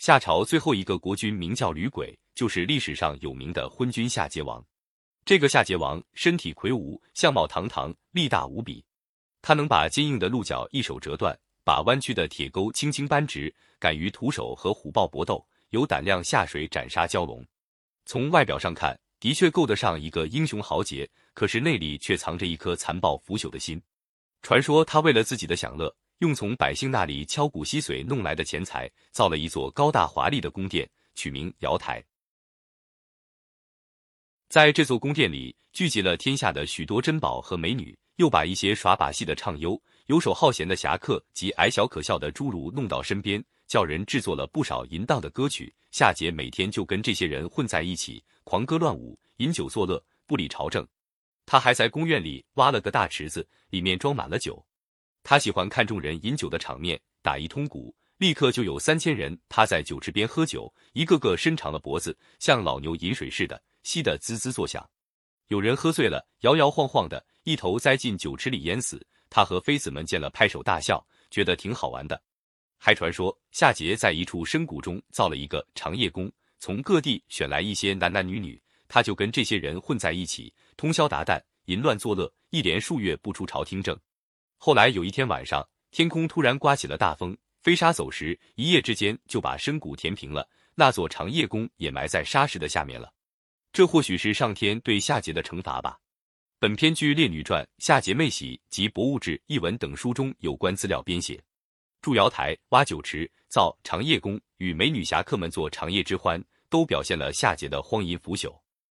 夏朝最后一个国君名叫吕轨，就是历史上有名的昏君夏桀王。这个夏桀王身体魁梧，相貌堂堂，力大无比。他能把坚硬的鹿角一手折断，把弯曲的铁钩轻轻扳直，敢于徒手和虎豹搏斗，有胆量下水斩杀蛟龙。从外表上看，的确够得上一个英雄豪杰，可是内里却藏着一颗残暴腐朽的心。传说他为了自己的享乐。用从百姓那里敲骨吸髓弄来的钱财，造了一座高大华丽的宫殿，取名瑶台。在这座宫殿里，聚集了天下的许多珍宝和美女，又把一些耍把戏的唱优、游手好闲的侠客及矮小可笑的侏儒弄到身边，叫人制作了不少淫荡的歌曲。夏桀每天就跟这些人混在一起，狂歌乱舞，饮酒作乐，不理朝政。他还在宫院里挖了个大池子，里面装满了酒。他喜欢看众人饮酒的场面，打一通鼓，立刻就有三千人趴在酒池边喝酒，一个个伸长了脖子，像老牛饮水似的，吸得滋滋作响。有人喝醉了，摇摇晃晃的，一头栽进酒池里淹死。他和妃子们见了，拍手大笑，觉得挺好玩的。还传说夏桀在一处深谷中造了一个长夜宫，从各地选来一些男男女女，他就跟这些人混在一起，通宵达旦，淫乱作乐，一连数月不出朝听政。后来有一天晚上，天空突然刮起了大风，飞沙走石，一夜之间就把深谷填平了，那座长夜宫也埋在沙石的下面了。这或许是上天对夏桀的惩罚吧。本篇据《列女传》《夏桀妹喜》及《博物志》一文等书中有关资料编写。筑瑶台、挖酒池、造长夜宫，与美女侠客们做长夜之欢，都表现了夏桀的荒淫腐朽。